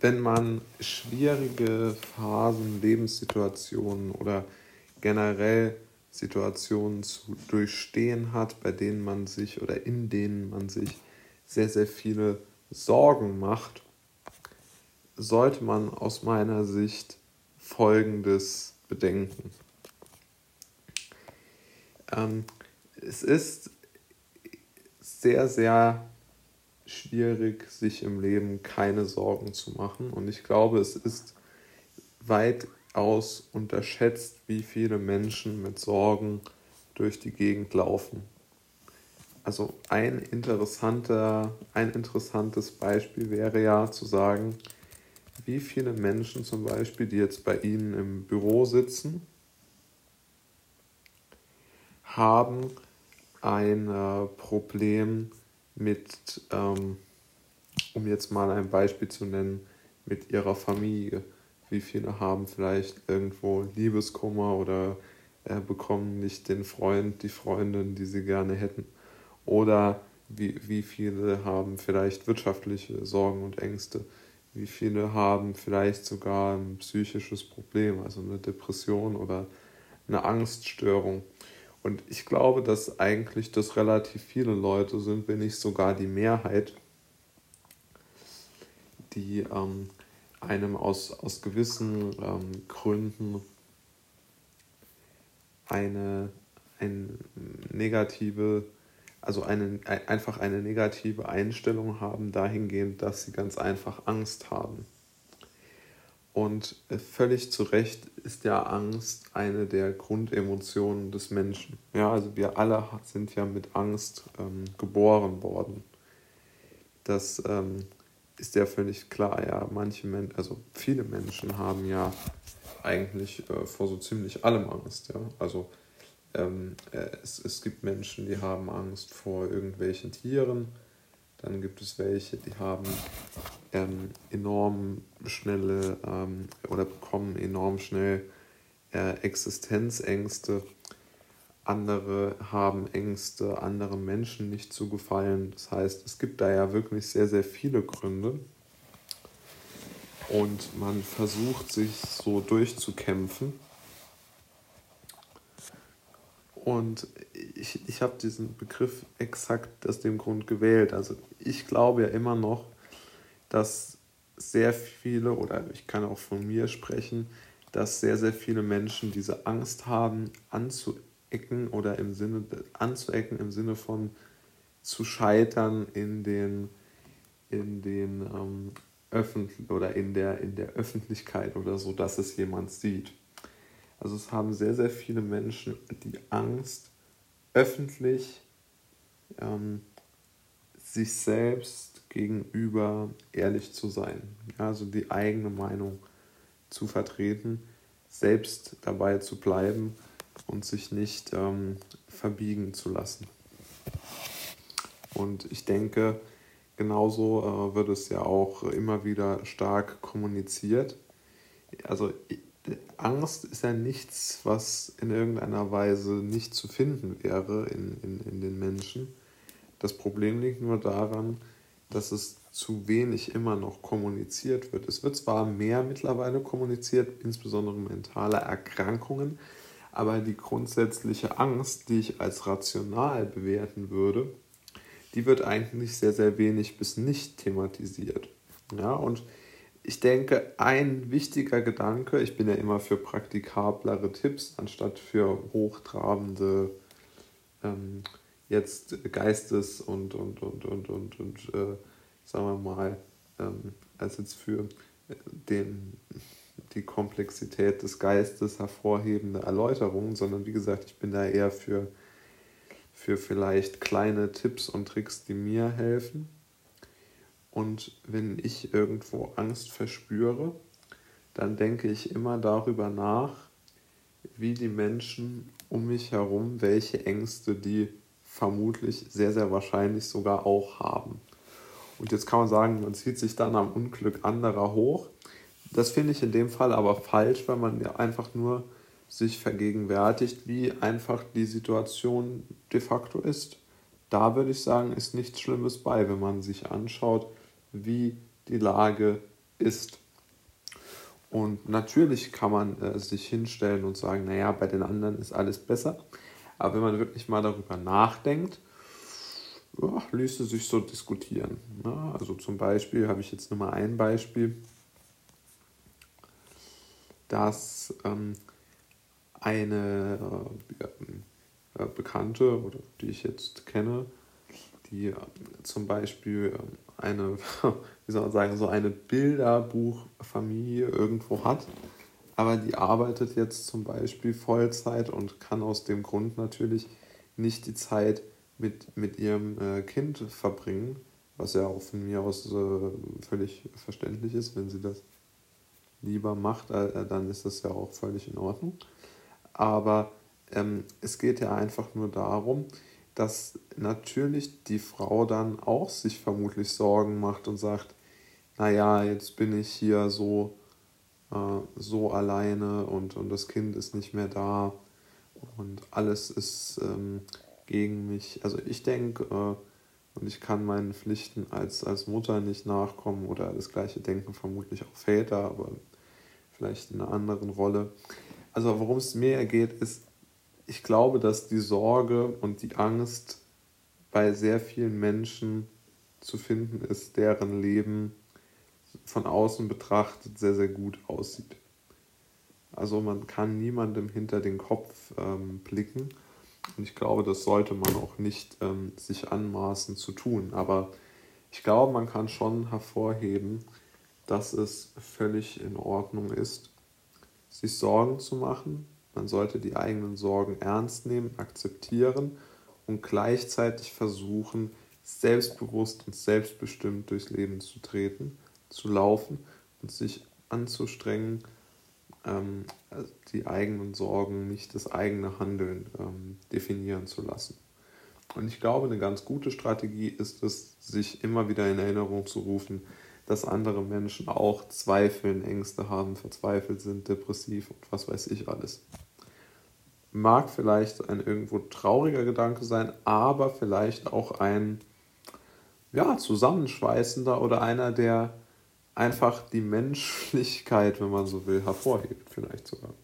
wenn man schwierige Phasen, Lebenssituationen oder generell Situationen zu durchstehen hat, bei denen man sich oder in denen man sich sehr, sehr viele Sorgen macht, sollte man aus meiner Sicht Folgendes bedenken. Ähm, es ist sehr, sehr schwierig, sich im Leben keine Sorgen zu machen. Und ich glaube, es ist weitaus unterschätzt, wie viele Menschen mit Sorgen durch die Gegend laufen. Also ein interessanter, ein interessantes Beispiel wäre ja zu sagen, wie viele Menschen zum Beispiel, die jetzt bei Ihnen im Büro sitzen, haben ein äh, Problem mit, ähm, um jetzt mal ein Beispiel zu nennen, mit ihrer Familie. Wie viele haben vielleicht irgendwo Liebeskummer oder äh, bekommen nicht den Freund, die Freundin, die sie gerne hätten. Oder wie, wie viele haben vielleicht wirtschaftliche Sorgen und Ängste. Wie viele haben vielleicht sogar ein psychisches Problem, also eine Depression oder eine Angststörung. Und ich glaube, dass eigentlich das relativ viele Leute sind, wenn nicht sogar die Mehrheit, die ähm, einem aus, aus gewissen ähm, Gründen eine, eine negative, also eine, einfach eine negative Einstellung haben dahingehend, dass sie ganz einfach Angst haben. Und völlig zu Recht ist ja Angst eine der Grundemotionen des Menschen. Ja, also wir alle sind ja mit Angst ähm, geboren worden. Das ähm, ist ja völlig klar. Ja, manche Menschen, also viele Menschen haben ja eigentlich äh, vor so ziemlich allem Angst. Ja, also ähm, äh, es, es gibt Menschen, die haben Angst vor irgendwelchen Tieren dann gibt es welche, die haben ähm, enorm schnelle ähm, oder bekommen enorm schnell äh, Existenzängste. Andere haben Ängste, anderen Menschen nicht zu gefallen. Das heißt, es gibt da ja wirklich sehr, sehr viele Gründe. Und man versucht sich so durchzukämpfen. Und ich, ich habe diesen Begriff exakt aus dem Grund gewählt. Also ich glaube ja immer noch, dass sehr viele, oder ich kann auch von mir sprechen, dass sehr, sehr viele Menschen diese Angst haben, anzuecken oder im Sinne, anzuecken im Sinne von zu scheitern in den, in den ähm, öffentlich oder in der, in der Öffentlichkeit oder so, dass es jemand sieht. Also es haben sehr, sehr viele Menschen die Angst, öffentlich ähm, sich selbst gegenüber ehrlich zu sein. Also die eigene Meinung zu vertreten, selbst dabei zu bleiben und sich nicht ähm, verbiegen zu lassen. Und ich denke, genauso äh, wird es ja auch immer wieder stark kommuniziert. Also Angst ist ja nichts, was in irgendeiner Weise nicht zu finden wäre in, in, in den Menschen. Das Problem liegt nur daran, dass es zu wenig immer noch kommuniziert wird. Es wird zwar mehr mittlerweile kommuniziert, insbesondere mentale Erkrankungen, aber die grundsätzliche Angst, die ich als rational bewerten würde, die wird eigentlich sehr, sehr wenig bis nicht thematisiert. Ja, und ich denke, ein wichtiger Gedanke, ich bin ja immer für praktikablere Tipps anstatt für hochtrabende ähm, jetzt Geistes- und, und, und, und, und, und äh, sagen wir mal, ähm, als jetzt für den, die Komplexität des Geistes hervorhebende Erläuterungen, sondern wie gesagt, ich bin da eher für, für vielleicht kleine Tipps und Tricks, die mir helfen. Und wenn ich irgendwo Angst verspüre, dann denke ich immer darüber nach, wie die Menschen um mich herum, welche Ängste die vermutlich sehr, sehr wahrscheinlich sogar auch haben. Und jetzt kann man sagen, man zieht sich dann am Unglück anderer hoch. Das finde ich in dem Fall aber falsch, weil man ja einfach nur sich vergegenwärtigt, wie einfach die Situation de facto ist. Da würde ich sagen, ist nichts Schlimmes bei, wenn man sich anschaut, wie die Lage ist. Und natürlich kann man äh, sich hinstellen und sagen, naja, bei den anderen ist alles besser. Aber wenn man wirklich mal darüber nachdenkt, ja, ließe sich so diskutieren. Ja, also zum Beispiel habe ich jetzt nur mal ein Beispiel, dass ähm, eine äh, äh, Bekannte, oder die ich jetzt kenne, die äh, zum Beispiel ähm, eine, wie soll man sagen, so eine Bilderbuchfamilie irgendwo hat, aber die arbeitet jetzt zum Beispiel Vollzeit und kann aus dem Grund natürlich nicht die Zeit mit, mit ihrem äh, Kind verbringen, was ja auch von mir aus äh, völlig verständlich ist, wenn sie das lieber macht, äh, dann ist das ja auch völlig in Ordnung. Aber ähm, es geht ja einfach nur darum, dass natürlich die Frau dann auch sich vermutlich Sorgen macht und sagt, naja, jetzt bin ich hier so, äh, so alleine und, und das Kind ist nicht mehr da und alles ist ähm, gegen mich. Also ich denke, äh, und ich kann meinen Pflichten als, als Mutter nicht nachkommen oder das gleiche denken vermutlich auch Väter, aber vielleicht in einer anderen Rolle. Also worum es mir geht, ist, ich glaube, dass die Sorge und die Angst bei sehr vielen Menschen zu finden ist, deren Leben von außen betrachtet sehr, sehr gut aussieht. Also man kann niemandem hinter den Kopf ähm, blicken. Und ich glaube, das sollte man auch nicht ähm, sich anmaßen zu tun. Aber ich glaube, man kann schon hervorheben, dass es völlig in Ordnung ist, sich Sorgen zu machen, man sollte die eigenen Sorgen ernst nehmen, akzeptieren und gleichzeitig versuchen, selbstbewusst und selbstbestimmt durchs Leben zu treten, zu laufen und sich anzustrengen, ähm, die eigenen Sorgen, nicht das eigene Handeln ähm, definieren zu lassen. Und ich glaube, eine ganz gute Strategie ist es, sich immer wieder in Erinnerung zu rufen, dass andere Menschen auch Zweifeln, Ängste haben, verzweifelt sind, depressiv und was weiß ich alles mag vielleicht ein irgendwo trauriger Gedanke sein, aber vielleicht auch ein ja, zusammenschweißender oder einer, der einfach die Menschlichkeit, wenn man so will, hervorhebt, vielleicht sogar.